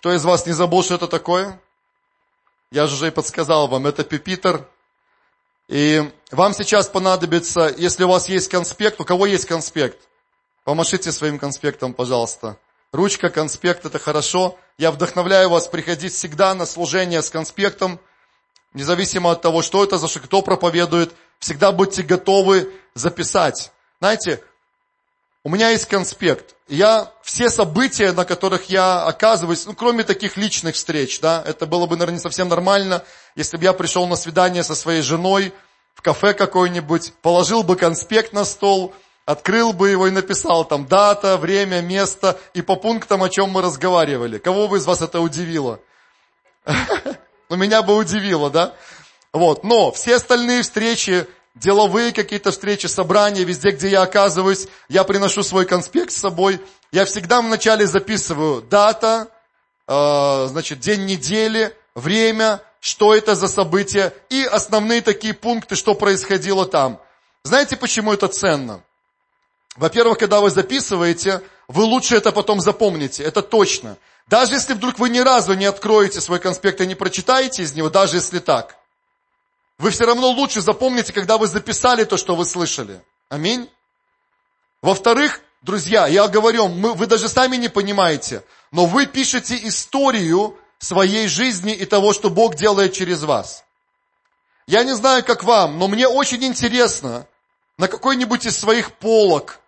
Кто из вас не забыл, что это такое? Я же уже и подсказал вам, это пипитер. И вам сейчас понадобится, если у вас есть конспект, у кого есть конспект? Помашите своим конспектом, пожалуйста. Ручка, конспект, это хорошо. Я вдохновляю вас приходить всегда на служение с конспектом, независимо от того, что это за что, кто проповедует. Всегда будьте готовы записать. Знаете, у меня есть конспект. Я все события, на которых я оказываюсь, ну, кроме таких личных встреч, да, это было бы, наверное, не совсем нормально, если бы я пришел на свидание со своей женой в кафе какое-нибудь, положил бы конспект на стол, открыл бы его и написал там дата, время, место и по пунктам, о чем мы разговаривали. Кого бы из вас это удивило? Ну, меня бы удивило, да? Вот, но все остальные встречи, деловые какие-то встречи, собрания, везде, где я оказываюсь, я приношу свой конспект с собой. Я всегда вначале записываю дата, э, значит, день недели, время, что это за событие и основные такие пункты, что происходило там. Знаете, почему это ценно? Во-первых, когда вы записываете, вы лучше это потом запомните, это точно. Даже если вдруг вы ни разу не откроете свой конспект и не прочитаете из него, даже если так, вы все равно лучше запомните, когда вы записали то, что вы слышали. Аминь. Во-вторых, друзья, я говорю, мы, вы даже сами не понимаете, но вы пишете историю своей жизни и того, что Бог делает через вас. Я не знаю, как вам, но мне очень интересно на какой-нибудь из своих полок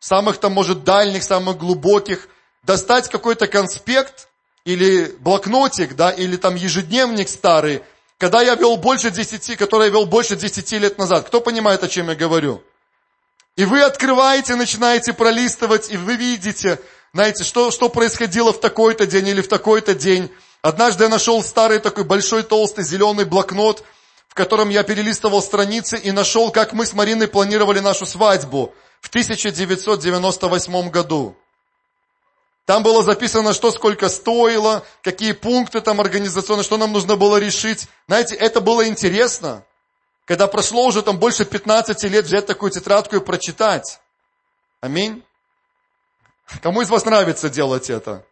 самых там, может, дальних, самых глубоких, достать какой-то конспект или блокнотик, да, или там ежедневник старый, когда я вел больше десяти, который я вел больше десяти лет назад. Кто понимает, о чем я говорю? И вы открываете, начинаете пролистывать, и вы видите, знаете, что, что происходило в такой-то день или в такой-то день. Однажды я нашел старый такой большой толстый зеленый блокнот, в котором я перелистывал страницы и нашел, как мы с Мариной планировали нашу свадьбу в 1998 году. Там было записано, что сколько стоило, какие пункты там организационные, что нам нужно было решить. Знаете, это было интересно. Когда прошло уже там больше 15 лет, взять такую тетрадку и прочитать. Аминь. Кому из вас нравится делать это?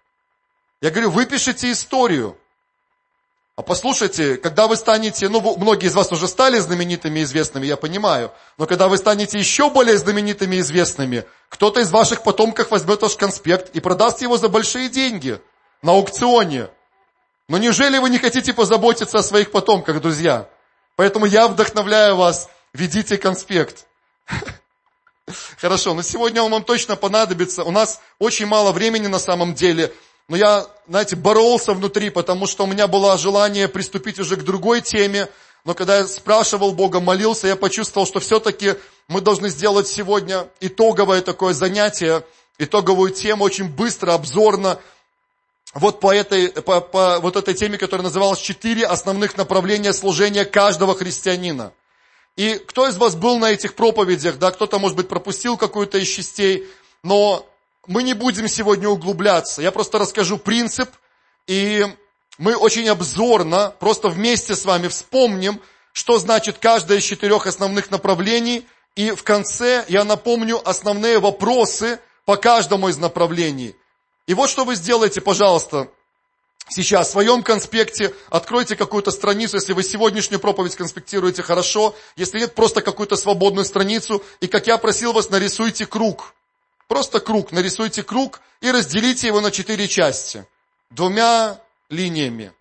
Я говорю, выпишите историю. А послушайте, когда вы станете, ну, многие из вас уже стали знаменитыми и известными, я понимаю, но когда вы станете еще более знаменитыми и известными, кто-то из ваших потомков возьмет ваш конспект и продаст его за большие деньги на аукционе. Но неужели вы не хотите позаботиться о своих потомках, друзья? Поэтому я вдохновляю вас, ведите конспект. Хорошо, но сегодня он вам точно понадобится. У нас очень мало времени на самом деле. Но я, знаете, боролся внутри, потому что у меня было желание приступить уже к другой теме. Но когда я спрашивал Бога, молился, я почувствовал, что все-таки мы должны сделать сегодня итоговое такое занятие, итоговую тему очень быстро, обзорно. Вот по этой, по, по вот этой теме, которая называлась «Четыре основных направления служения каждого христианина». И кто из вас был на этих проповедях, да, кто-то, может быть, пропустил какую-то из частей, но мы не будем сегодня углубляться. Я просто расскажу принцип, и мы очень обзорно, просто вместе с вами вспомним, что значит каждое из четырех основных направлений, и в конце я напомню основные вопросы по каждому из направлений. И вот что вы сделаете, пожалуйста, сейчас в своем конспекте, откройте какую-то страницу, если вы сегодняшнюю проповедь конспектируете хорошо, если нет, просто какую-то свободную страницу, и как я просил вас, нарисуйте круг. Просто круг, нарисуйте круг и разделите его на четыре части. Двумя линиями.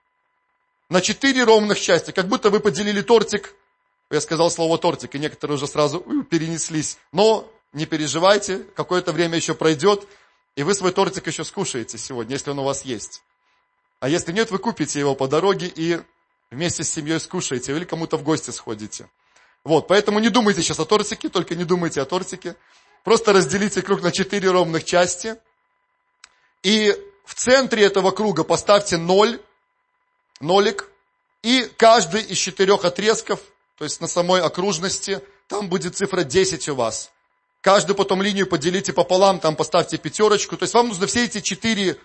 На четыре ровных части. Как будто вы поделили тортик. Я сказал слово тортик, и некоторые уже сразу перенеслись. Но не переживайте, какое-то время еще пройдет, и вы свой тортик еще скушаете сегодня, если он у вас есть. А если нет, вы купите его по дороге и вместе с семьей скушаете, или кому-то в гости сходите. Вот, поэтому не думайте сейчас о тортике, только не думайте о тортике. Просто разделите круг на четыре ровных части. И в центре этого круга поставьте ноль, нолик. И каждый из четырех отрезков, то есть на самой окружности, там будет цифра 10 у вас. Каждую потом линию поделите пополам, там поставьте пятерочку. То есть вам нужно все эти четыре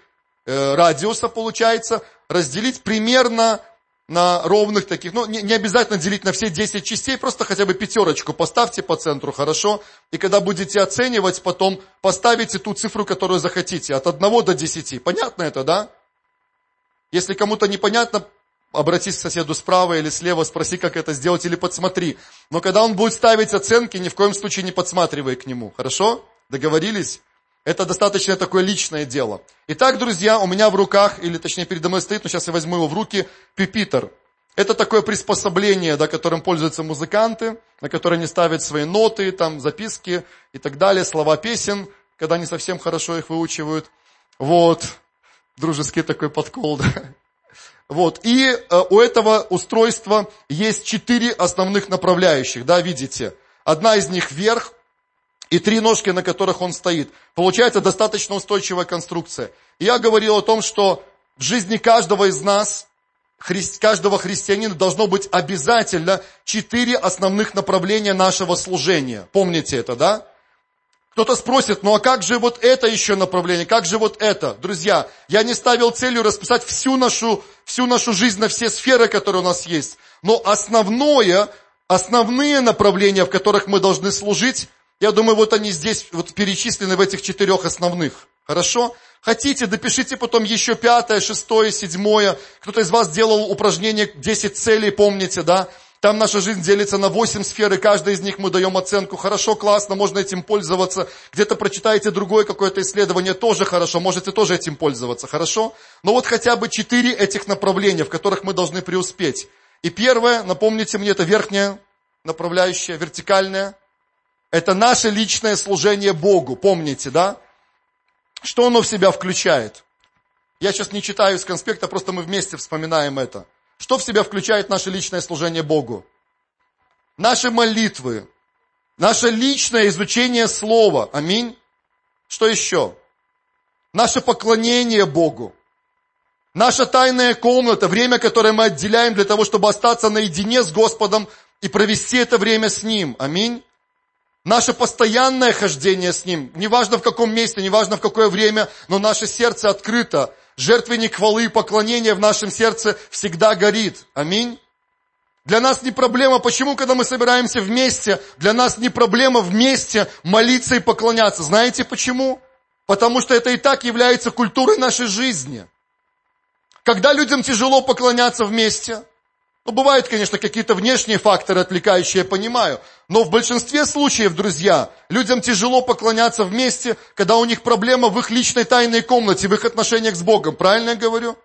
э, радиуса, получается, разделить примерно на ровных таких, ну, не, не обязательно делить на все 10 частей, просто хотя бы пятерочку поставьте по центру, хорошо? И когда будете оценивать потом, поставите ту цифру, которую захотите, от 1 до 10. Понятно это, да? Если кому-то непонятно, обратись к соседу справа или слева, спроси, как это сделать, или подсмотри. Но когда он будет ставить оценки, ни в коем случае не подсматривай к нему. Хорошо? Договорились? Это достаточно такое личное дело. Итак, друзья, у меня в руках, или точнее передо мной стоит, но сейчас я возьму его в руки, пюпитер. Это такое приспособление, да, которым пользуются музыканты, на которое они ставят свои ноты, там, записки и так далее, слова песен, когда они совсем хорошо их выучивают. Вот, дружеский такой подкол, да. Вот, и э, у этого устройства есть четыре основных направляющих, да, видите. Одна из них вверх, и три ножки, на которых он стоит. Получается достаточно устойчивая конструкция. Я говорил о том, что в жизни каждого из нас, каждого христианина должно быть обязательно четыре основных направления нашего служения. Помните это, да? Кто-то спросит, ну а как же вот это еще направление, как же вот это? Друзья, я не ставил целью расписать всю нашу, всю нашу жизнь на все сферы, которые у нас есть. Но основное, основные направления, в которых мы должны служить, я думаю, вот они здесь вот перечислены в этих четырех основных. Хорошо? Хотите, допишите потом еще пятое, шестое, седьмое. Кто-то из вас делал упражнение 10 целей, помните, да? Там наша жизнь делится на 8 сфер, и каждой из них мы даем оценку. Хорошо, классно, можно этим пользоваться. Где-то прочитаете другое какое-то исследование, тоже хорошо, можете тоже этим пользоваться, хорошо? Но вот хотя бы 4 этих направления, в которых мы должны преуспеть. И первое, напомните мне, это верхняя направляющая, вертикальная. Это наше личное служение Богу, помните, да? Что оно в себя включает? Я сейчас не читаю из конспекта, просто мы вместе вспоминаем это. Что в себя включает наше личное служение Богу? Наши молитвы, наше личное изучение Слова. Аминь. Что еще? Наше поклонение Богу. Наша тайная комната, время, которое мы отделяем для того, чтобы остаться наедине с Господом и провести это время с Ним. Аминь. Наше постоянное хождение с Ним, неважно в каком месте, неважно в какое время, но наше сердце открыто. Жертвенник хвалы и поклонения в нашем сердце всегда горит. Аминь. Для нас не проблема, почему, когда мы собираемся вместе, для нас не проблема вместе молиться и поклоняться. Знаете почему? Потому что это и так является культурой нашей жизни. Когда людям тяжело поклоняться вместе, ну, бывают, конечно, какие-то внешние факторы отвлекающие, я понимаю. Но в большинстве случаев, друзья, людям тяжело поклоняться вместе, когда у них проблема в их личной тайной комнате, в их отношениях с Богом. Правильно я говорю?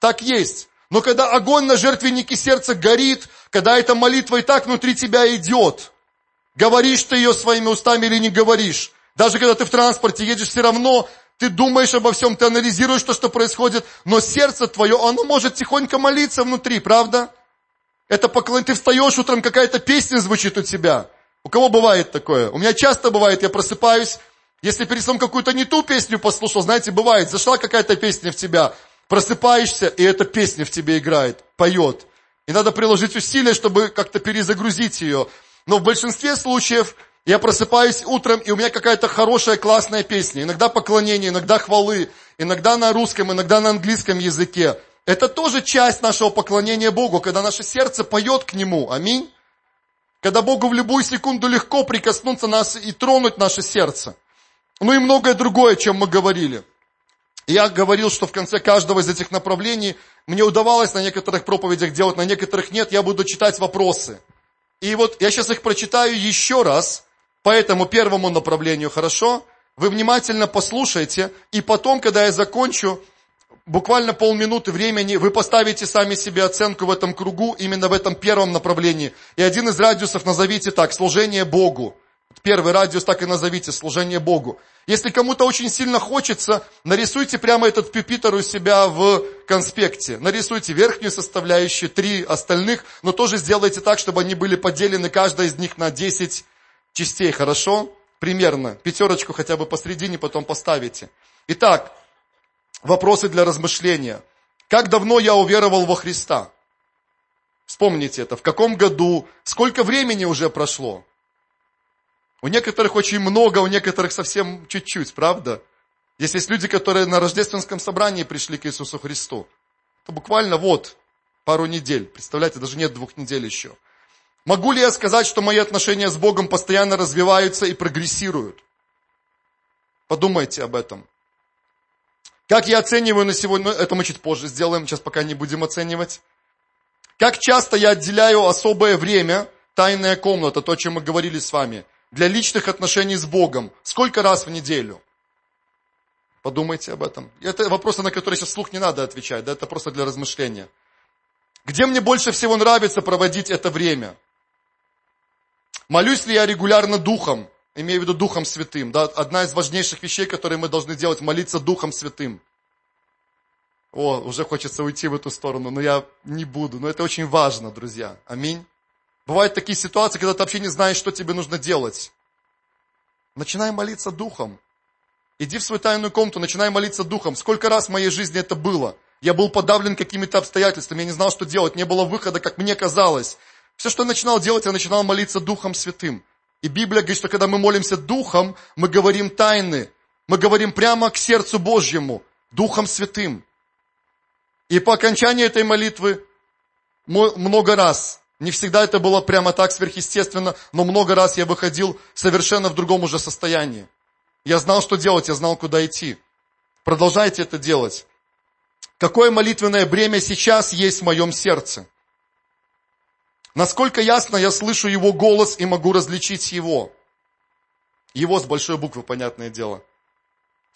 Так есть. Но когда огонь на жертвеннике сердца горит, когда эта молитва и так внутри тебя идет, говоришь ты ее своими устами или не говоришь, даже когда ты в транспорте едешь, все равно ты думаешь обо всем, ты анализируешь то, что происходит, но сердце твое, оно может тихонько молиться внутри, правда? Это поклон... Ты встаешь утром, какая-то песня звучит у тебя. У кого бывает такое? У меня часто бывает, я просыпаюсь, если перед сном какую-то не ту песню послушал, знаете, бывает, зашла какая-то песня в тебя, просыпаешься, и эта песня в тебе играет, поет. И надо приложить усилия, чтобы как-то перезагрузить ее. Но в большинстве случаев я просыпаюсь утром, и у меня какая-то хорошая, классная песня. Иногда поклонение, иногда хвалы, иногда на русском, иногда на английском языке. Это тоже часть нашего поклонения Богу, когда наше сердце поет к Нему. Аминь. Когда Богу в любую секунду легко прикоснуться нас и тронуть наше сердце. Ну и многое другое, чем мы говорили. Я говорил, что в конце каждого из этих направлений мне удавалось на некоторых проповедях делать, на некоторых нет. Я буду читать вопросы. И вот я сейчас их прочитаю еще раз, по этому первому направлению, хорошо? Вы внимательно послушайте, и потом, когда я закончу, буквально полминуты времени, вы поставите сами себе оценку в этом кругу, именно в этом первом направлении. И один из радиусов назовите так, служение Богу. Первый радиус так и назовите, служение Богу. Если кому-то очень сильно хочется, нарисуйте прямо этот пюпитер у себя в конспекте. Нарисуйте верхнюю составляющую, три остальных, но тоже сделайте так, чтобы они были поделены, каждая из них на 10 частей, хорошо? Примерно. Пятерочку хотя бы посредине потом поставите. Итак, вопросы для размышления. Как давно я уверовал во Христа? Вспомните это. В каком году? Сколько времени уже прошло? У некоторых очень много, у некоторых совсем чуть-чуть, правда? Здесь есть люди, которые на рождественском собрании пришли к Иисусу Христу. То буквально вот, пару недель. Представляете, даже нет двух недель еще. Могу ли я сказать, что мои отношения с Богом постоянно развиваются и прогрессируют? Подумайте об этом. Как я оцениваю на сегодня, ну, это мы чуть позже сделаем, сейчас пока не будем оценивать. Как часто я отделяю особое время, тайная комната, то, о чем мы говорили с вами, для личных отношений с Богом. Сколько раз в неделю? Подумайте об этом. Это вопросы, на которые сейчас вслух не надо отвечать, да, это просто для размышления. Где мне больше всего нравится проводить это время? Молюсь ли я регулярно Духом? Имею в виду Духом Святым. Да? Одна из важнейших вещей, которые мы должны делать, молиться Духом Святым. О, уже хочется уйти в эту сторону, но я не буду. Но это очень важно, друзья. Аминь. Бывают такие ситуации, когда ты вообще не знаешь, что тебе нужно делать. Начинай молиться Духом. Иди в свою тайную комнату, начинай молиться Духом. Сколько раз в моей жизни это было? Я был подавлен какими-то обстоятельствами, я не знал, что делать, не было выхода, как мне казалось. Все, что я начинал делать, я начинал молиться Духом Святым. И Библия говорит, что когда мы молимся Духом, мы говорим тайны. Мы говорим прямо к сердцу Божьему, Духом Святым. И по окончании этой молитвы много раз, не всегда это было прямо так сверхъестественно, но много раз я выходил совершенно в другом уже состоянии. Я знал, что делать, я знал, куда идти. Продолжайте это делать. Какое молитвенное бремя сейчас есть в моем сердце? Насколько ясно я слышу его голос и могу различить его? Его с большой буквы, понятное дело.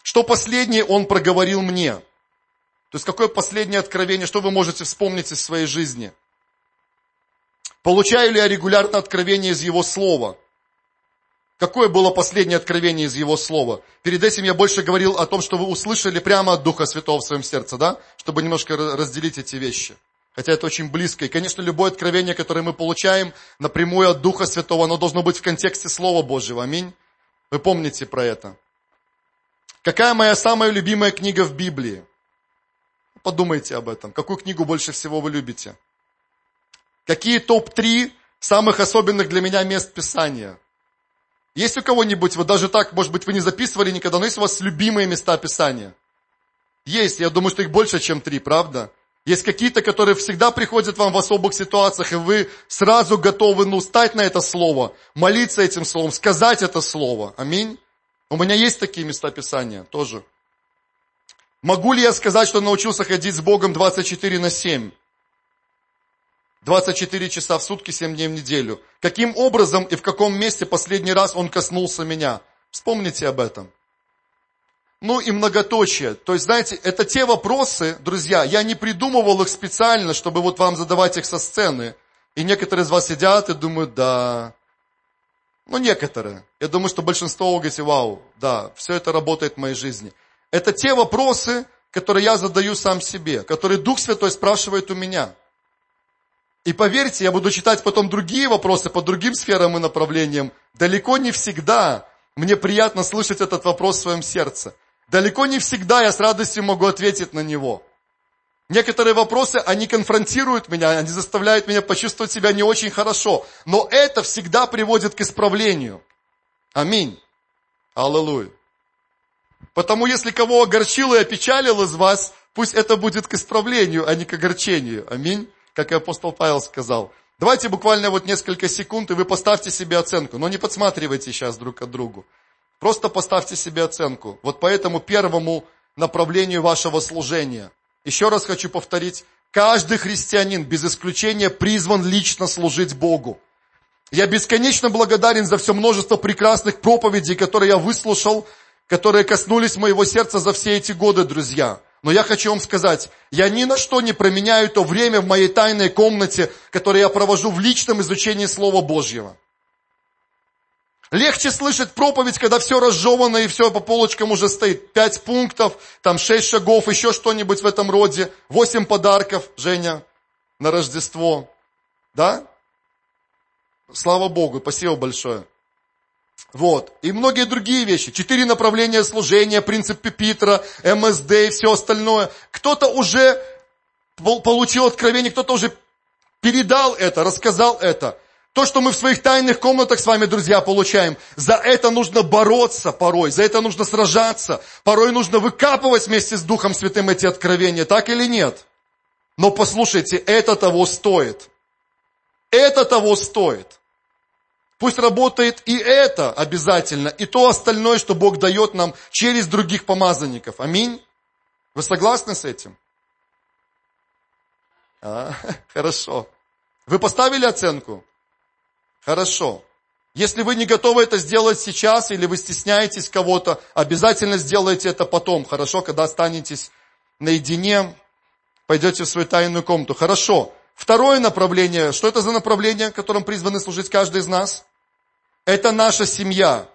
Что последнее он проговорил мне? То есть какое последнее откровение, что вы можете вспомнить из своей жизни? Получаю ли я регулярно откровение из его слова? Какое было последнее откровение из Его Слова? Перед этим я больше говорил о том, что вы услышали прямо от Духа Святого в своем сердце, да? Чтобы немножко разделить эти вещи. Хотя это очень близко. И, конечно, любое откровение, которое мы получаем напрямую от Духа Святого, оно должно быть в контексте Слова Божьего. Аминь. Вы помните про это. Какая моя самая любимая книга в Библии? Подумайте об этом. Какую книгу больше всего вы любите? Какие топ-3 самых особенных для меня мест Писания? Есть у кого-нибудь, вот даже так, может быть, вы не записывали никогда, но есть у вас любимые места Писания? Есть, я думаю, что их больше, чем три, правда? Есть какие-то, которые всегда приходят вам в особых ситуациях, и вы сразу готовы, ну, стать на это слово, молиться этим словом, сказать это слово. Аминь. У меня есть такие места Писания тоже. Могу ли я сказать, что научился ходить с Богом 24 на 7? 24 часа в сутки, 7 дней в неделю. Каким образом и в каком месте последний раз Он коснулся меня? Вспомните об этом. Ну и многоточие. То есть, знаете, это те вопросы, друзья, я не придумывал их специально, чтобы вот вам задавать их со сцены. И некоторые из вас сидят и думают, да. Ну, некоторые. Я думаю, что большинство говорите, вау, да, все это работает в моей жизни. Это те вопросы, которые я задаю сам себе, которые Дух Святой спрашивает у меня – и поверьте, я буду читать потом другие вопросы по другим сферам и направлениям. Далеко не всегда мне приятно слышать этот вопрос в своем сердце. Далеко не всегда я с радостью могу ответить на него. Некоторые вопросы, они конфронтируют меня, они заставляют меня почувствовать себя не очень хорошо. Но это всегда приводит к исправлению. Аминь. Аллилуйя. Потому если кого огорчил и опечалил из вас, пусть это будет к исправлению, а не к огорчению. Аминь как и апостол Павел сказал. Давайте буквально вот несколько секунд, и вы поставьте себе оценку. Но не подсматривайте сейчас друг от другу. Просто поставьте себе оценку. Вот по этому первому направлению вашего служения. Еще раз хочу повторить. Каждый христианин, без исключения, призван лично служить Богу. Я бесконечно благодарен за все множество прекрасных проповедей, которые я выслушал, которые коснулись моего сердца за все эти годы, друзья. Но я хочу вам сказать, я ни на что не променяю то время в моей тайной комнате, которое я провожу в личном изучении Слова Божьего. Легче слышать проповедь, когда все разжевано и все по полочкам уже стоит. Пять пунктов, там шесть шагов, еще что-нибудь в этом роде. Восемь подарков, Женя, на Рождество. Да? Слава Богу, спасибо большое. Вот. И многие другие вещи. Четыре направления служения, принцип Пепитра, МСД и все остальное. Кто-то уже получил откровение, кто-то уже передал это, рассказал это. То, что мы в своих тайных комнатах с вами, друзья, получаем, за это нужно бороться порой, за это нужно сражаться. Порой нужно выкапывать вместе с Духом Святым эти откровения, так или нет? Но послушайте, это того стоит. Это того стоит. Пусть работает и это обязательно, и то остальное, что Бог дает нам через других помазанников. Аминь. Вы согласны с этим? А, хорошо. Вы поставили оценку? Хорошо. Если вы не готовы это сделать сейчас, или вы стесняетесь кого-то, обязательно сделайте это потом, хорошо, когда останетесь наедине, пойдете в свою тайную комнату. Хорошо. Второе направление, что это за направление, которым призваны служить каждый из нас? Это наша семья.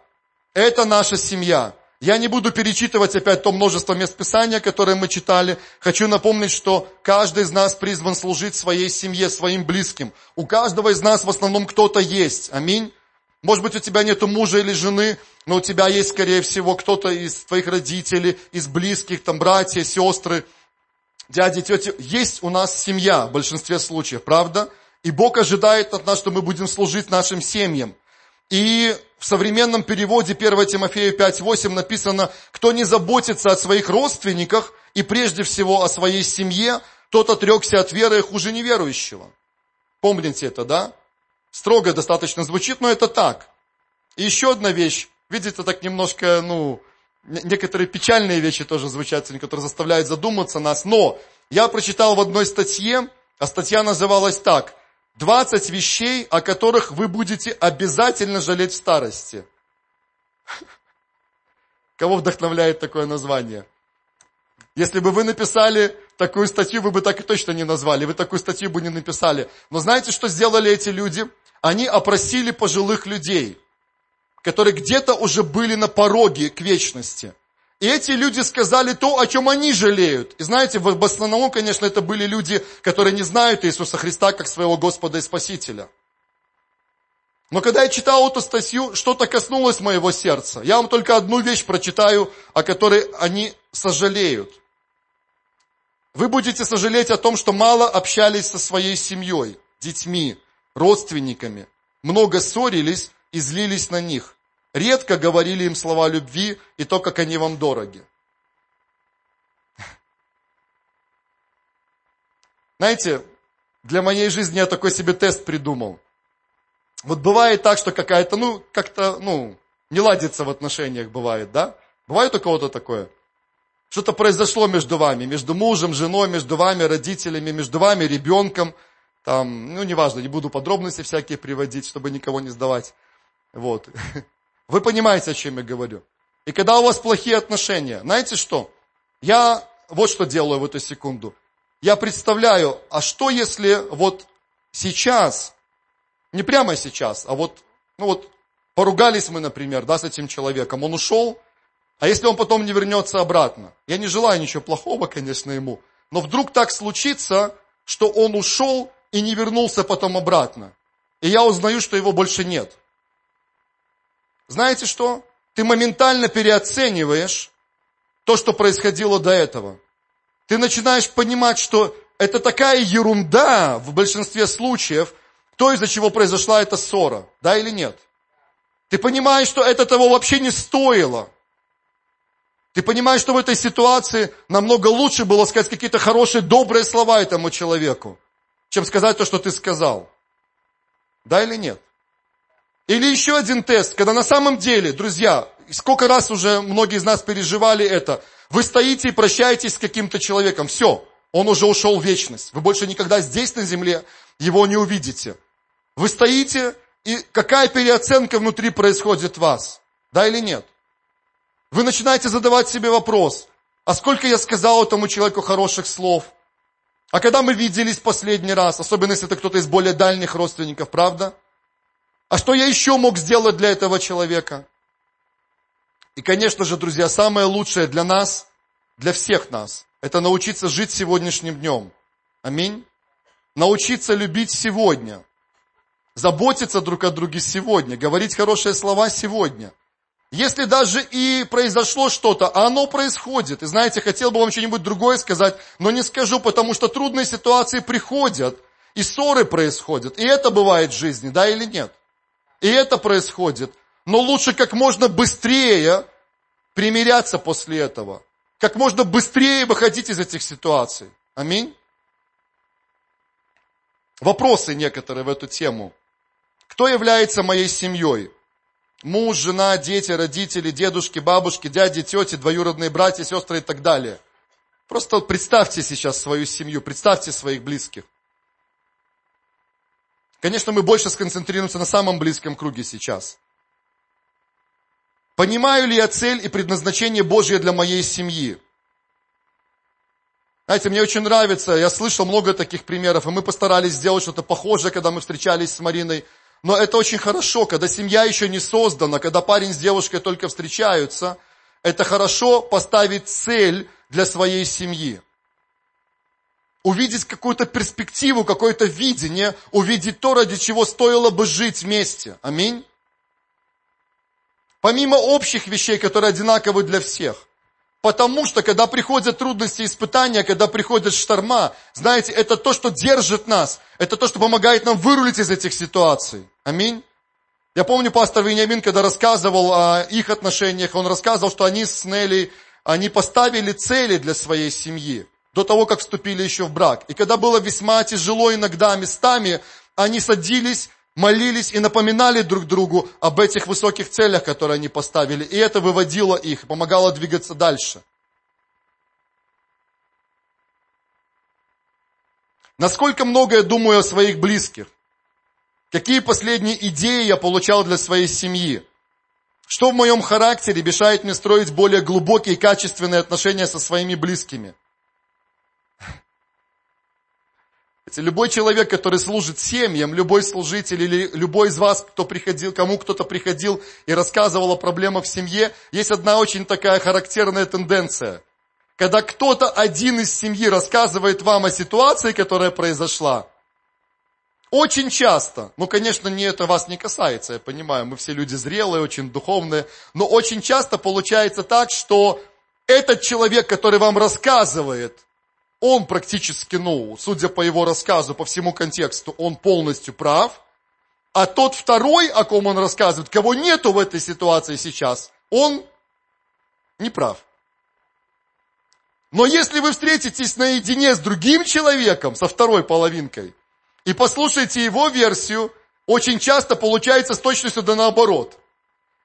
Это наша семья. Я не буду перечитывать опять то множество мест Писания, которые мы читали. Хочу напомнить, что каждый из нас призван служить своей семье, своим близким. У каждого из нас в основном кто-то есть. Аминь. Может быть, у тебя нет мужа или жены, но у тебя есть, скорее всего, кто-то из твоих родителей, из близких, там, братья, сестры, дяди, тети. Есть у нас семья в большинстве случаев, правда? И Бог ожидает от нас, что мы будем служить нашим семьям. И в современном переводе 1 Тимофея 5.8 написано, кто не заботится о своих родственниках и прежде всего о своей семье, тот отрекся от веры хуже неверующего. Помните это, да? Строго достаточно звучит, но это так. И еще одна вещь. Видите, так немножко, ну, некоторые печальные вещи тоже звучат, которые заставляют задуматься нас. Но я прочитал в одной статье, а статья называлась так – 20 вещей, о которых вы будете обязательно жалеть в старости. Кого вдохновляет такое название? Если бы вы написали такую статью, вы бы так и точно не назвали, вы такую статью бы не написали. Но знаете, что сделали эти люди? Они опросили пожилых людей, которые где-то уже были на пороге к вечности – и эти люди сказали то, о чем они жалеют. И знаете, в основном, конечно, это были люди, которые не знают Иисуса Христа как своего Господа и Спасителя. Но когда я читал эту статью, что-то коснулось моего сердца. Я вам только одну вещь прочитаю, о которой они сожалеют. Вы будете сожалеть о том, что мало общались со своей семьей, детьми, родственниками, много ссорились и злились на них. Редко говорили им слова любви и то, как они вам дороги. Знаете, для моей жизни я такой себе тест придумал. Вот бывает так, что какая-то, ну, как-то, ну, не ладится в отношениях, бывает, да? Бывает у кого-то такое? Что-то произошло между вами, между мужем, женой, между вами, родителями, между вами, ребенком. Там, ну, неважно, не буду подробности всякие приводить, чтобы никого не сдавать. Вот. Вы понимаете, о чем я говорю. И когда у вас плохие отношения, знаете что? Я вот что делаю в эту секунду. Я представляю, а что если вот сейчас, не прямо сейчас, а вот, ну вот, поругались мы, например, да, с этим человеком, он ушел, а если он потом не вернется обратно? Я не желаю ничего плохого, конечно, ему, но вдруг так случится, что он ушел и не вернулся потом обратно. И я узнаю, что его больше нет знаете что? Ты моментально переоцениваешь то, что происходило до этого. Ты начинаешь понимать, что это такая ерунда в большинстве случаев, то, из-за чего произошла эта ссора. Да или нет? Ты понимаешь, что это того вообще не стоило. Ты понимаешь, что в этой ситуации намного лучше было сказать какие-то хорошие, добрые слова этому человеку, чем сказать то, что ты сказал. Да или нет? Или еще один тест, когда на самом деле, друзья, сколько раз уже многие из нас переживали это, вы стоите и прощаетесь с каким-то человеком, все, он уже ушел в вечность, вы больше никогда здесь на земле его не увидите. Вы стоите, и какая переоценка внутри происходит в вас, да или нет? Вы начинаете задавать себе вопрос, а сколько я сказал этому человеку хороших слов? А когда мы виделись последний раз, особенно если это кто-то из более дальних родственников, правда? А что я еще мог сделать для этого человека? И, конечно же, друзья, самое лучшее для нас, для всех нас, это научиться жить сегодняшним днем. Аминь. Научиться любить сегодня. Заботиться друг о друге сегодня. Говорить хорошие слова сегодня. Если даже и произошло что-то, а оно происходит. И знаете, хотел бы вам что-нибудь другое сказать, но не скажу, потому что трудные ситуации приходят, и ссоры происходят. И это бывает в жизни, да или нет? И это происходит. Но лучше как можно быстрее примиряться после этого. Как можно быстрее выходить из этих ситуаций. Аминь. Вопросы некоторые в эту тему. Кто является моей семьей? Муж, жена, дети, родители, дедушки, бабушки, дяди, тети, двоюродные братья, сестры и так далее. Просто представьте сейчас свою семью, представьте своих близких. Конечно, мы больше сконцентрируемся на самом близком круге сейчас. Понимаю ли я цель и предназначение Божье для моей семьи? Знаете, мне очень нравится, я слышал много таких примеров, и мы постарались сделать что-то похожее, когда мы встречались с Мариной. Но это очень хорошо, когда семья еще не создана, когда парень с девушкой только встречаются. Это хорошо поставить цель для своей семьи. Увидеть какую-то перспективу, какое-то видение, увидеть то, ради чего стоило бы жить вместе. Аминь. Помимо общих вещей, которые одинаковы для всех. Потому что, когда приходят трудности испытания, когда приходят шторма, знаете, это то, что держит нас. Это то, что помогает нам вырулить из этих ситуаций. Аминь. Я помню, пастор Вениамин, когда рассказывал о их отношениях, он рассказывал, что они с Нелли, они поставили цели для своей семьи до того, как вступили еще в брак. И когда было весьма тяжело иногда местами, они садились молились и напоминали друг другу об этих высоких целях, которые они поставили. И это выводило их, помогало двигаться дальше. Насколько много я думаю о своих близких? Какие последние идеи я получал для своей семьи? Что в моем характере мешает мне строить более глубокие и качественные отношения со своими близкими? Любой человек, который служит семьям, любой служитель или любой из вас, кто приходил, кому кто-то приходил и рассказывал о проблемах в семье, есть одна очень такая характерная тенденция. Когда кто-то один из семьи рассказывает вам о ситуации, которая произошла, очень часто, ну, конечно, не это вас не касается, я понимаю, мы все люди зрелые, очень духовные, но очень часто получается так, что этот человек, который вам рассказывает он практически, ну, судя по его рассказу, по всему контексту, он полностью прав. А тот второй, о ком он рассказывает, кого нету в этой ситуации сейчас, он не прав. Но если вы встретитесь наедине с другим человеком, со второй половинкой, и послушаете его версию, очень часто получается с точностью да наоборот.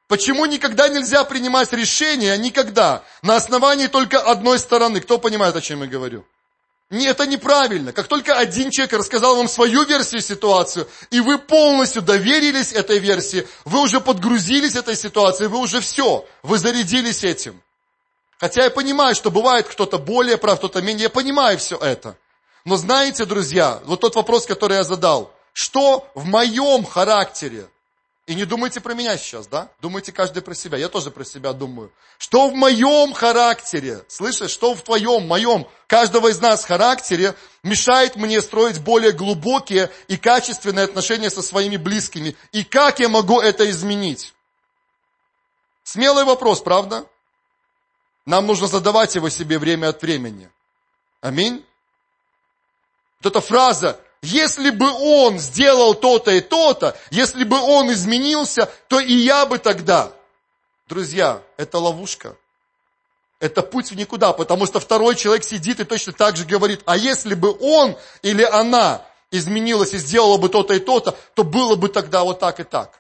Почему никогда нельзя принимать решения, никогда, на основании только одной стороны? Кто понимает, о чем я говорю? Нет, это неправильно. Как только один человек рассказал вам свою версию ситуации, и вы полностью доверились этой версии, вы уже подгрузились этой ситуацией, вы уже все, вы зарядились этим. Хотя я понимаю, что бывает кто-то более прав, кто-то менее, я понимаю все это. Но знаете, друзья, вот тот вопрос, который я задал, что в моем характере и не думайте про меня сейчас, да? Думайте каждый про себя. Я тоже про себя думаю. Что в моем характере, слышишь, что в твоем, моем, каждого из нас характере мешает мне строить более глубокие и качественные отношения со своими близкими? И как я могу это изменить? Смелый вопрос, правда? Нам нужно задавать его себе время от времени. Аминь. Вот эта фраза если бы он сделал то-то и то-то, если бы он изменился, то и я бы тогда. Друзья, это ловушка. Это путь в никуда, потому что второй человек сидит и точно так же говорит, а если бы он или она изменилась и сделала бы то-то и то-то, то было бы тогда вот так и так.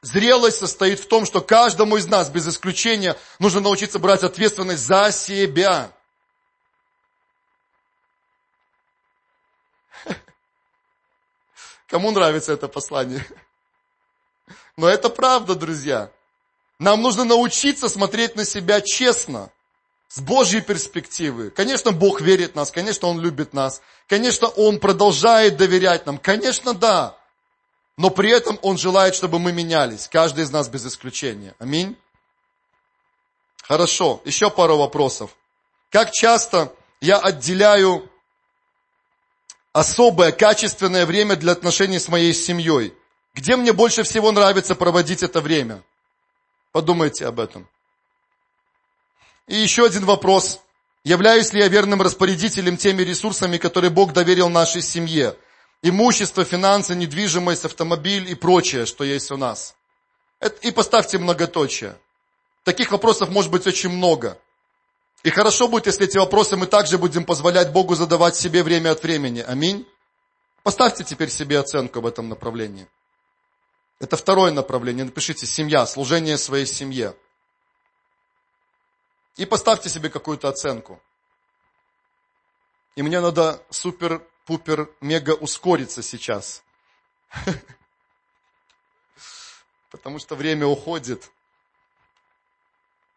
Зрелость состоит в том, что каждому из нас, без исключения, нужно научиться брать ответственность за себя. Кому нравится это послание? Но это правда, друзья. Нам нужно научиться смотреть на себя честно, с Божьей перспективы. Конечно, Бог верит в нас, конечно, Он любит нас, конечно, Он продолжает доверять нам, конечно, да. Но при этом Он желает, чтобы мы менялись, каждый из нас без исключения. Аминь. Хорошо, еще пару вопросов. Как часто я отделяю особое, качественное время для отношений с моей семьей. Где мне больше всего нравится проводить это время? Подумайте об этом. И еще один вопрос. Являюсь ли я верным распорядителем теми ресурсами, которые Бог доверил нашей семье? Имущество, финансы, недвижимость, автомобиль и прочее, что есть у нас. И поставьте многоточие. Таких вопросов может быть очень много. И хорошо будет, если эти вопросы мы также будем позволять Богу задавать себе время от времени. Аминь. Поставьте теперь себе оценку в этом направлении. Это второе направление. Напишите семья, служение своей семье. И поставьте себе какую-то оценку. И мне надо супер-пупер мега ускориться сейчас. Потому что время уходит.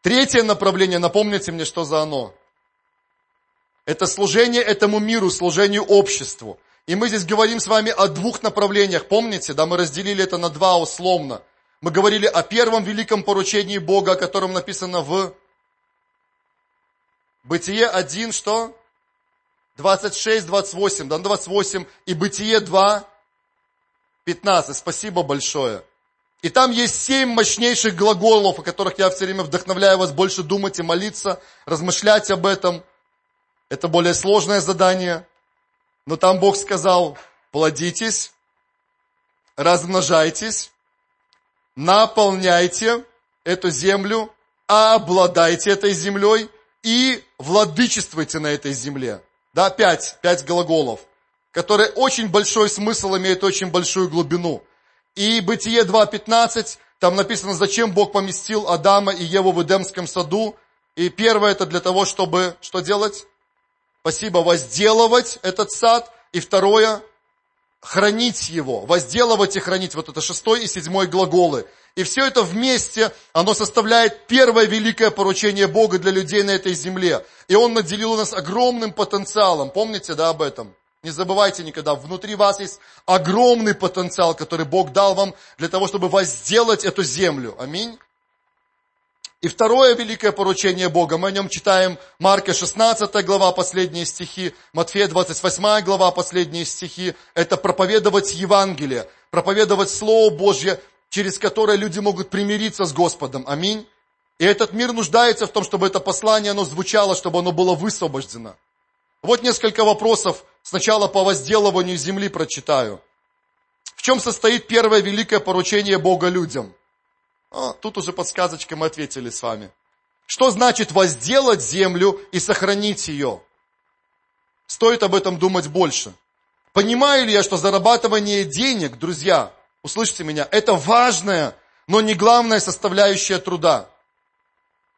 Третье направление, напомните мне, что за оно. Это служение этому миру, служению обществу. И мы здесь говорим с вами о двух направлениях. Помните, да, мы разделили это на два условно. Мы говорили о первом великом поручении Бога, о котором написано в Бытие 1, что? 26, 28, да, 28. И Бытие 2, 15. Спасибо большое. И там есть семь мощнейших глаголов, о которых я все время вдохновляю вас больше думать и молиться, размышлять об этом. Это более сложное задание. Но там Бог сказал, плодитесь, размножайтесь, наполняйте эту землю, обладайте этой землей и владычествуйте на этой земле. Да, пять, пять глаголов, которые очень большой смысл имеют, очень большую глубину. И Бытие 2.15, там написано, зачем Бог поместил Адама и Еву в Эдемском саду. И первое это для того, чтобы что делать? Спасибо, возделывать этот сад. И второе, хранить его, возделывать и хранить. Вот это шестой и седьмой глаголы. И все это вместе, оно составляет первое великое поручение Бога для людей на этой земле. И Он наделил нас огромным потенциалом. Помните, да, об этом? Не забывайте никогда, внутри вас есть огромный потенциал, который Бог дал вам для того, чтобы возделать эту землю. Аминь. И второе великое поручение Бога, мы о нем читаем Марка 16 глава, последние стихи, Матфея 28 глава, последние стихи, это проповедовать Евангелие, проповедовать Слово Божье, через которое люди могут примириться с Господом. Аминь. И этот мир нуждается в том, чтобы это послание, оно звучало, чтобы оно было высвобождено. Вот несколько вопросов, Сначала по возделыванию земли прочитаю. В чем состоит первое великое поручение Бога людям? А, тут уже подсказочкой мы ответили с вами. Что значит возделать землю и сохранить ее? Стоит об этом думать больше. Понимаю ли я, что зарабатывание денег, друзья, услышьте меня, это важная, но не главная составляющая труда.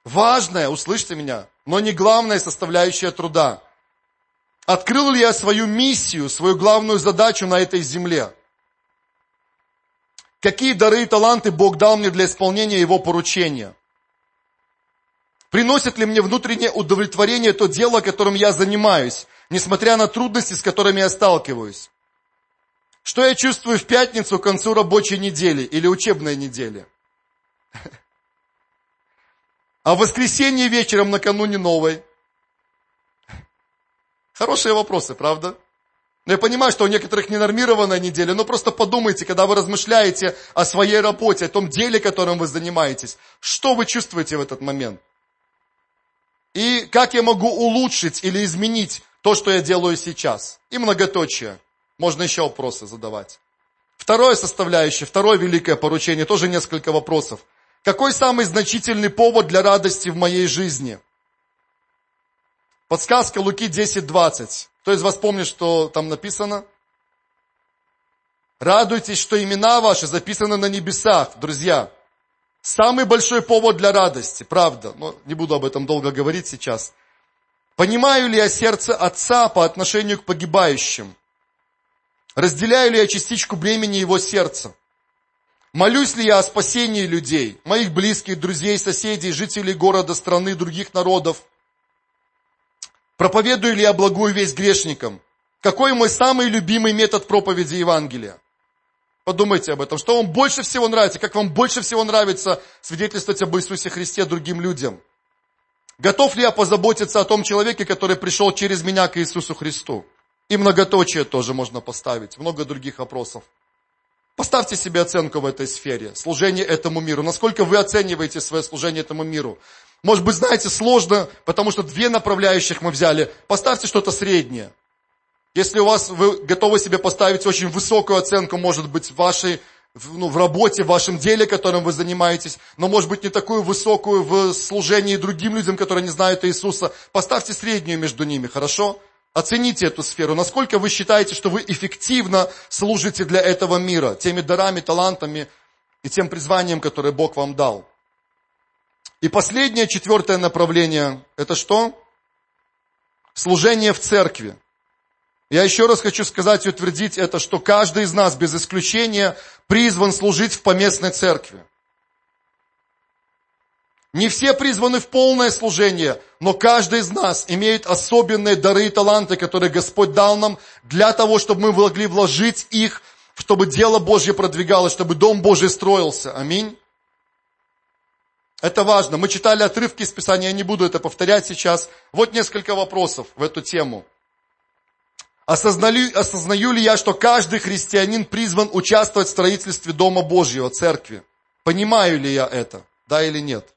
Важная, услышьте меня, но не главная составляющая труда. Открыл ли я свою миссию, свою главную задачу на этой земле? Какие дары и таланты Бог дал мне для исполнения Его поручения? Приносит ли мне внутреннее удовлетворение то дело, которым я занимаюсь, несмотря на трудности, с которыми я сталкиваюсь? Что я чувствую в пятницу к концу рабочей недели или учебной недели? А в воскресенье вечером накануне новой – Хорошие вопросы, правда? Но я понимаю, что у некоторых ненормированная неделя, но просто подумайте, когда вы размышляете о своей работе, о том деле, которым вы занимаетесь, что вы чувствуете в этот момент? И как я могу улучшить или изменить то, что я делаю сейчас? И многоточие. Можно еще вопросы задавать. Второе составляющее, второе великое поручение, тоже несколько вопросов. Какой самый значительный повод для радости в моей жизни? Подсказка Луки 10.20. Кто из вас помнит, что там написано? Радуйтесь, что имена ваши записаны на небесах, друзья. Самый большой повод для радости, правда. Но не буду об этом долго говорить сейчас. Понимаю ли я сердце Отца по отношению к погибающим? Разделяю ли я частичку бремени Его сердца? Молюсь ли я о спасении людей, моих близких, друзей, соседей, жителей города, страны, других народов? Проповедую ли я благую весть грешникам? Какой мой самый любимый метод проповеди Евангелия? Подумайте об этом. Что вам больше всего нравится? Как вам больше всего нравится свидетельствовать об Иисусе Христе другим людям? Готов ли я позаботиться о том человеке, который пришел через меня к Иисусу Христу? И многоточие тоже можно поставить. Много других вопросов. Поставьте себе оценку в этой сфере. Служение этому миру. Насколько вы оцениваете свое служение этому миру? Может быть, знаете, сложно, потому что две направляющих мы взяли. Поставьте что-то среднее. Если у вас, вы готовы себе поставить очень высокую оценку, может быть, вашей, ну, в работе, в вашем деле, которым вы занимаетесь, но, может быть, не такую высокую в служении другим людям, которые не знают Иисуса, поставьте среднюю между ними, хорошо? Оцените эту сферу. Насколько вы считаете, что вы эффективно служите для этого мира, теми дарами, талантами и тем призванием, которое Бог вам дал. И последнее, четвертое направление, это что? Служение в церкви. Я еще раз хочу сказать и утвердить это, что каждый из нас без исключения призван служить в поместной церкви. Не все призваны в полное служение, но каждый из нас имеет особенные дары и таланты, которые Господь дал нам для того, чтобы мы могли вложить их, чтобы дело Божье продвигалось, чтобы Дом Божий строился. Аминь. Это важно. Мы читали отрывки из Писания, я не буду это повторять сейчас. Вот несколько вопросов в эту тему. Осознаю, осознаю ли я, что каждый христианин призван участвовать в строительстве Дома Божьего, церкви? Понимаю ли я это? Да или нет?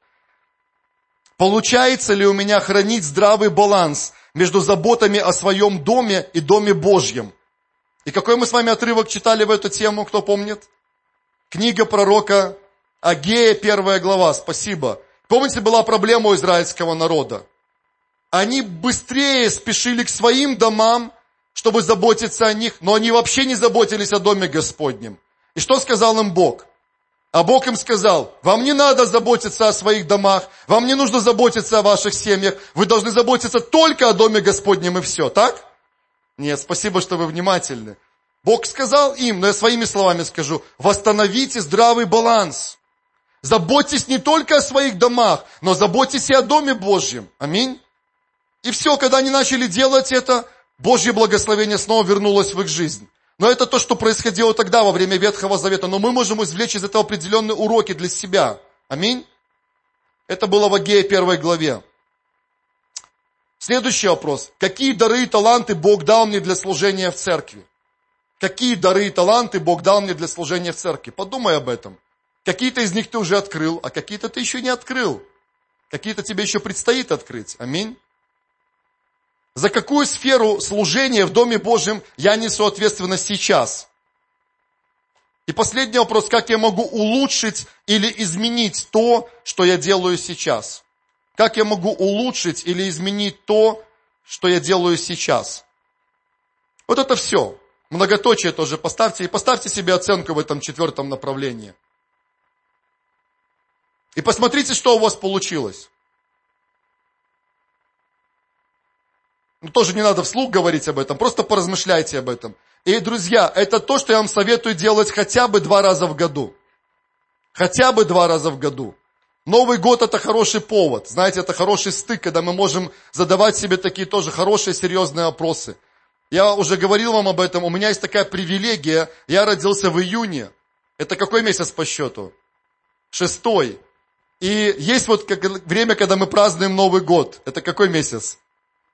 Получается ли у меня хранить здравый баланс между заботами о своем доме и доме Божьем? И какой мы с вами отрывок читали в эту тему, кто помнит? Книга пророка Агея, первая глава, спасибо. Помните, была проблема у израильского народа? Они быстрее спешили к своим домам, чтобы заботиться о них, но они вообще не заботились о доме Господнем. И что сказал им Бог? А Бог им сказал, вам не надо заботиться о своих домах, вам не нужно заботиться о ваших семьях, вы должны заботиться только о доме Господнем и все, так? Нет, спасибо, что вы внимательны. Бог сказал им, но я своими словами скажу, восстановите здравый баланс. Заботьтесь не только о своих домах, но заботьтесь и о Доме Божьем. Аминь. И все, когда они начали делать это, Божье благословение снова вернулось в их жизнь. Но это то, что происходило тогда, во время Ветхого Завета. Но мы можем извлечь из этого определенные уроки для себя. Аминь. Это было в Агее первой главе. Следующий вопрос. Какие дары и таланты Бог дал мне для служения в церкви? Какие дары и таланты Бог дал мне для служения в церкви? Подумай об этом. Какие-то из них ты уже открыл, а какие-то ты еще не открыл. Какие-то тебе еще предстоит открыть. Аминь. За какую сферу служения в Доме Божьем я несу ответственность сейчас? И последний вопрос, как я могу улучшить или изменить то, что я делаю сейчас? Как я могу улучшить или изменить то, что я делаю сейчас? Вот это все. Многоточие тоже поставьте. И поставьте себе оценку в этом четвертом направлении. И посмотрите, что у вас получилось. Ну, тоже не надо вслух говорить об этом, просто поразмышляйте об этом. И, друзья, это то, что я вам советую делать хотя бы два раза в году. Хотя бы два раза в году. Новый год это хороший повод. Знаете, это хороший стык, когда мы можем задавать себе такие тоже хорошие, серьезные вопросы. Я уже говорил вам об этом. У меня есть такая привилегия. Я родился в июне. Это какой месяц по счету? Шестой. И есть вот время, когда мы празднуем Новый год. Это какой месяц?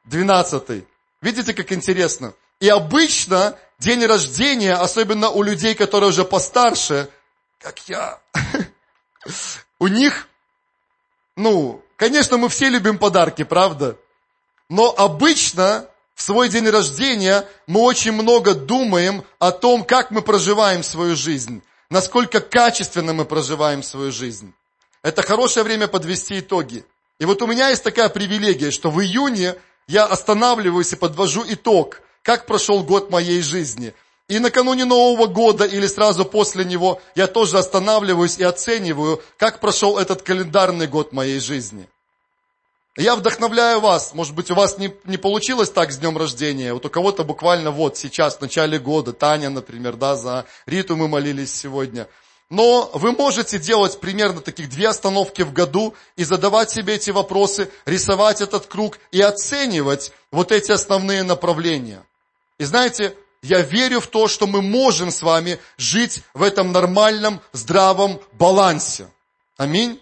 12. Видите, как интересно? И обычно день рождения, особенно у людей, которые уже постарше, как я, у них, ну, конечно, мы все любим подарки, правда? Но обычно в свой день рождения мы очень много думаем о том, как мы проживаем свою жизнь, насколько качественно мы проживаем свою жизнь. Это хорошее время подвести итоги. И вот у меня есть такая привилегия, что в июне я останавливаюсь и подвожу итог, как прошел год моей жизни. И накануне Нового года или сразу после него я тоже останавливаюсь и оцениваю, как прошел этот календарный год моей жизни. Я вдохновляю вас. Может быть, у вас не, не получилось так с днем рождения. Вот у кого-то буквально вот сейчас, в начале года. Таня, например, да, за Риту мы молились сегодня. Но вы можете делать примерно таких две остановки в году и задавать себе эти вопросы, рисовать этот круг и оценивать вот эти основные направления. И знаете, я верю в то, что мы можем с вами жить в этом нормальном, здравом балансе. Аминь.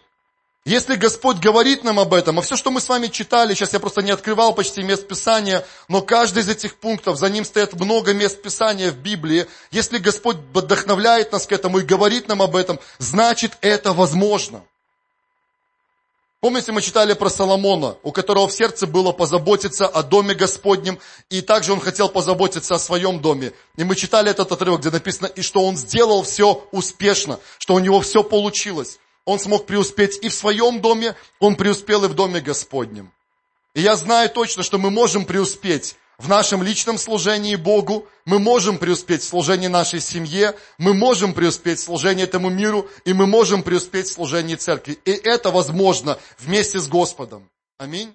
Если Господь говорит нам об этом, а все, что мы с вами читали, сейчас я просто не открывал почти мест Писания, но каждый из этих пунктов, за ним стоят много мест Писания в Библии. Если Господь вдохновляет нас к этому и говорит нам об этом, значит это возможно. Помните, мы читали про Соломона, у которого в сердце было позаботиться о доме Господнем, и также он хотел позаботиться о своем доме. И мы читали этот отрывок, где написано, и что он сделал все успешно, что у него все получилось он смог преуспеть и в своем доме, он преуспел и в доме Господнем. И я знаю точно, что мы можем преуспеть в нашем личном служении Богу, мы можем преуспеть в служении нашей семье, мы можем преуспеть в служении этому миру, и мы можем преуспеть в служении церкви. И это возможно вместе с Господом. Аминь.